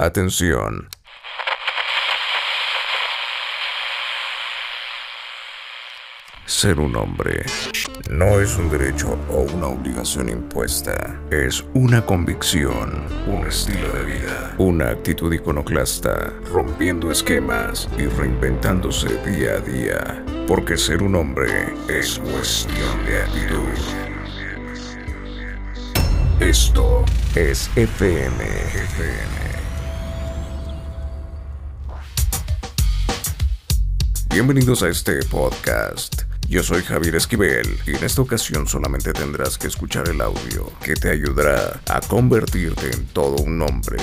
Atención. Ser un hombre no es un derecho o una obligación impuesta, es una convicción, un estilo de vida, una actitud iconoclasta, rompiendo esquemas y reinventándose día a día, porque ser un hombre es cuestión de actitud. Esto es FM. FM. Bienvenidos a este podcast. Yo soy Javier Esquivel y en esta ocasión solamente tendrás que escuchar el audio que te ayudará a convertirte en todo un hombre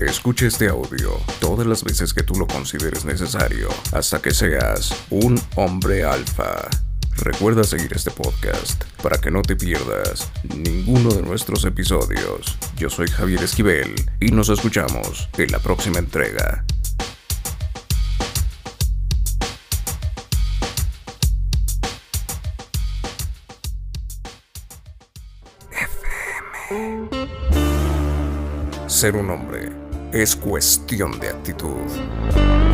Escuche este audio todas las veces que tú lo consideres necesario hasta que seas un hombre alfa. Recuerda seguir este podcast para que no te pierdas ninguno de nuestros episodios. Yo soy Javier Esquivel y nos escuchamos en la próxima entrega. FM. Ser un hombre es cuestión de actitud.